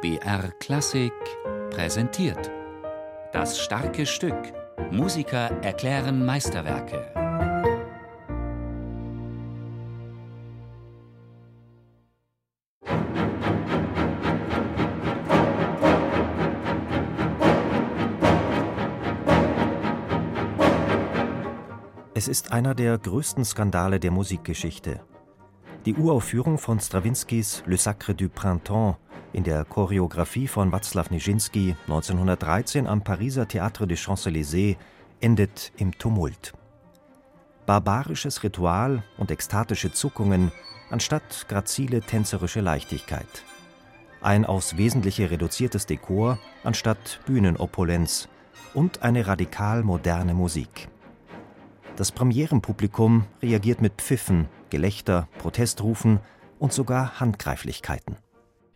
BR Klassik präsentiert. Das starke Stück. Musiker erklären Meisterwerke. Es ist einer der größten Skandale der Musikgeschichte. Die Uraufführung von Strawinskys Le Sacre du Printemps in der Choreografie von Václav Nijinsky 1913 am Pariser Théâtre des Champs-Élysées endet im Tumult. Barbarisches Ritual und ekstatische Zuckungen anstatt grazile tänzerische Leichtigkeit. Ein aufs Wesentliche reduziertes Dekor anstatt Bühnenopulenz und eine radikal moderne Musik. Das Premierenpublikum reagiert mit Pfiffen, Gelächter, Protestrufen und sogar Handgreiflichkeiten.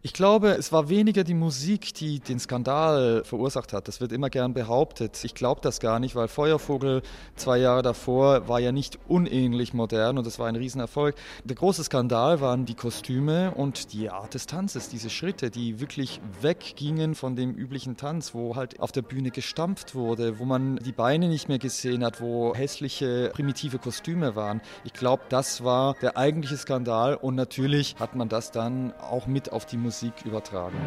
Ich glaube, es war weniger die Musik, die den Skandal verursacht hat. Das wird immer gern behauptet. Ich glaube das gar nicht, weil Feuervogel zwei Jahre davor war ja nicht unähnlich modern und das war ein Riesenerfolg. Der große Skandal waren die Kostüme und die Art des Tanzes, diese Schritte, die wirklich weggingen von dem üblichen Tanz, wo halt auf der Bühne gestampft wurde, wo man die Beine nicht mehr gesehen hat, wo hässliche, primitive Kostüme waren. Ich glaube, das war der eigentliche Skandal und natürlich hat man das dann auch mit auf die Musik Musik übertragen.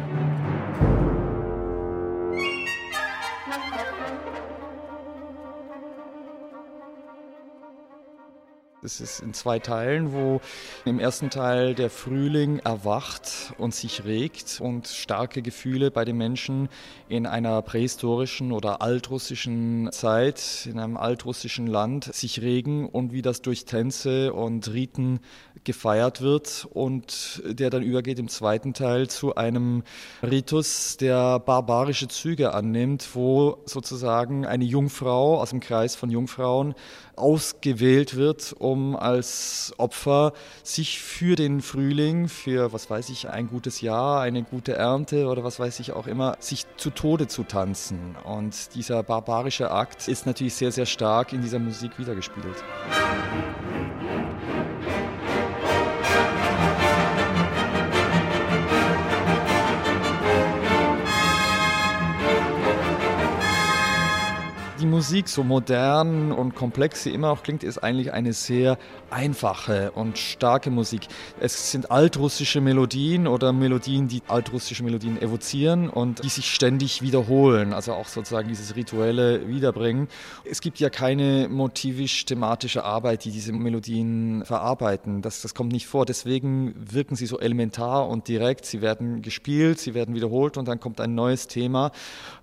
Es ist in zwei Teilen, wo im ersten Teil der Frühling erwacht und sich regt und starke Gefühle bei den Menschen in einer prähistorischen oder altrussischen Zeit, in einem altrussischen Land sich regen und wie das durch Tänze und Riten gefeiert wird und der dann übergeht im zweiten Teil zu einem Ritus, der barbarische Züge annimmt, wo sozusagen eine Jungfrau aus dem Kreis von Jungfrauen ausgewählt wird, um als Opfer sich für den Frühling, für was weiß ich, ein gutes Jahr, eine gute Ernte oder was weiß ich auch immer, sich zu Tode zu tanzen. Und dieser barbarische Akt ist natürlich sehr, sehr stark in dieser Musik wiedergespiegelt. mesmo Musik, so modern und komplex sie immer auch klingt, ist eigentlich eine sehr einfache und starke Musik. Es sind altrussische Melodien oder Melodien, die altrussische Melodien evozieren und die sich ständig wiederholen, also auch sozusagen dieses rituelle Wiederbringen. Es gibt ja keine motivisch-thematische Arbeit, die diese Melodien verarbeiten. Das, das kommt nicht vor. Deswegen wirken sie so elementar und direkt. Sie werden gespielt, sie werden wiederholt und dann kommt ein neues Thema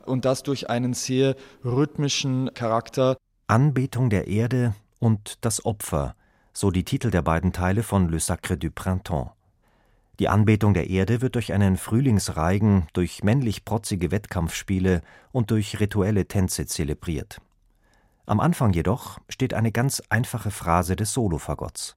und das durch einen sehr rhythmischen Charakter. Anbetung der Erde und das Opfer, so die Titel der beiden Teile von Le Sacre du Printemps. Die Anbetung der Erde wird durch einen Frühlingsreigen, durch männlich protzige Wettkampfspiele und durch rituelle Tänze zelebriert. Am Anfang jedoch steht eine ganz einfache Phrase des Solofagotts.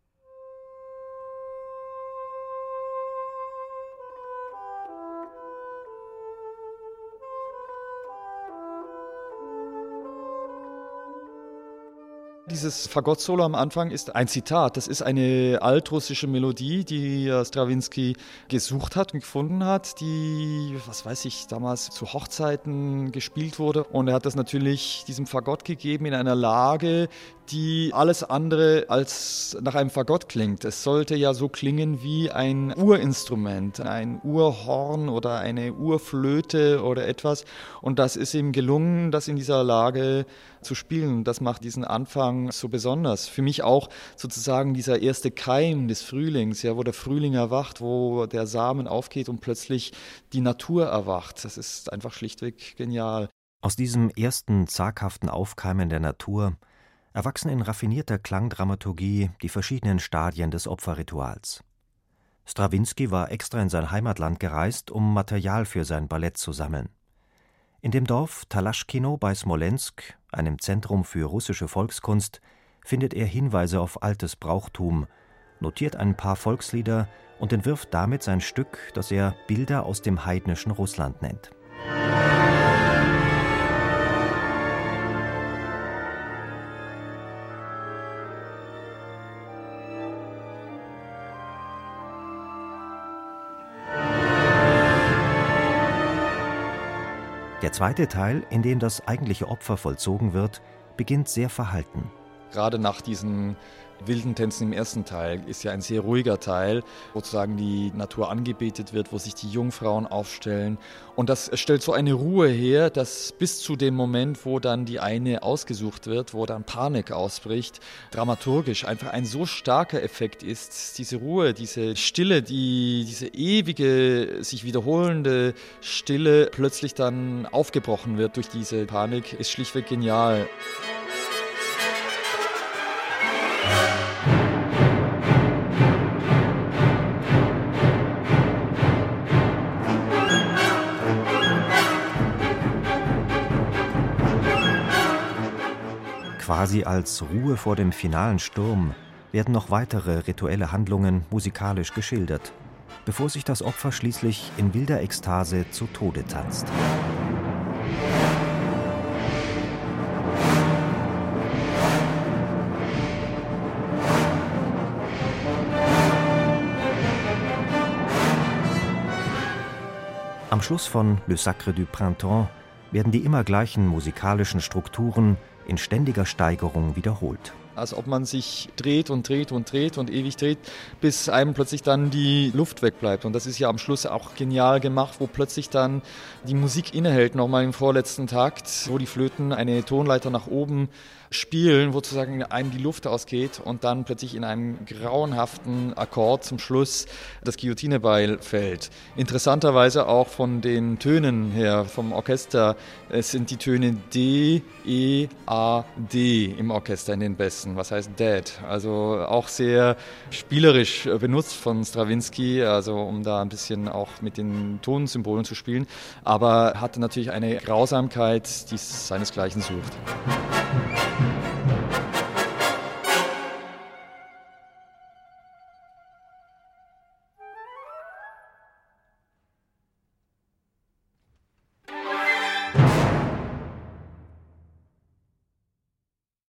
Dieses Fagott-Solo am Anfang ist ein Zitat. Das ist eine altrussische Melodie, die Stravinsky gesucht hat und gefunden hat, die, was weiß ich, damals zu Hochzeiten gespielt wurde. Und er hat das natürlich diesem Fagott gegeben in einer Lage, die alles andere als nach einem Fagott klingt. Es sollte ja so klingen wie ein Urinstrument, ein Urhorn oder eine Urflöte oder etwas. Und das ist ihm gelungen, das in dieser Lage zu spielen. Das macht diesen Anfang so besonders. Für mich auch sozusagen dieser erste Keim des Frühlings, ja, wo der Frühling erwacht, wo der Samen aufgeht und plötzlich die Natur erwacht. Das ist einfach schlichtweg genial. Aus diesem ersten zaghaften Aufkeimen der Natur erwachsen in raffinierter Klangdramaturgie die verschiedenen Stadien des Opferrituals. Strawinski war extra in sein Heimatland gereist, um Material für sein Ballett zu sammeln. In dem Dorf Talaschkino bei Smolensk, einem Zentrum für russische Volkskunst, findet er Hinweise auf altes Brauchtum, notiert ein paar Volkslieder und entwirft damit sein Stück, das er Bilder aus dem heidnischen Russland nennt. Der zweite Teil, in dem das eigentliche Opfer vollzogen wird, beginnt sehr verhalten. Gerade nach diesen wilden Tänzen im ersten Teil ist ja ein sehr ruhiger Teil, wo sozusagen die Natur angebetet wird, wo sich die Jungfrauen aufstellen. Und das stellt so eine Ruhe her, dass bis zu dem Moment, wo dann die eine ausgesucht wird, wo dann Panik ausbricht, dramaturgisch einfach ein so starker Effekt ist. Diese Ruhe, diese Stille, die, diese ewige, sich wiederholende Stille plötzlich dann aufgebrochen wird durch diese Panik, ist schlichtweg genial. Quasi als Ruhe vor dem finalen Sturm werden noch weitere rituelle Handlungen musikalisch geschildert, bevor sich das Opfer schließlich in wilder Ekstase zu Tode tanzt. Am Schluss von Le Sacre du Printemps werden die immer gleichen musikalischen Strukturen in ständiger Steigerung wiederholt. Als ob man sich dreht und dreht und dreht und ewig dreht, bis einem plötzlich dann die Luft wegbleibt. Und das ist ja am Schluss auch genial gemacht, wo plötzlich dann die Musik innehält, nochmal im vorletzten Takt, wo die Flöten eine Tonleiter nach oben spielen, wo sozusagen einem die Luft ausgeht und dann plötzlich in einem grauenhaften Akkord zum Schluss das Guillotinebeil fällt. Interessanterweise auch von den Tönen her, vom Orchester, es sind die Töne D, E, A, D im Orchester in den Besten, was heißt Dead. Also auch sehr spielerisch benutzt von Stravinsky, also um da ein bisschen auch mit den Tonsymbolen zu spielen, aber hatte natürlich eine Grausamkeit, die seinesgleichen sucht. うん。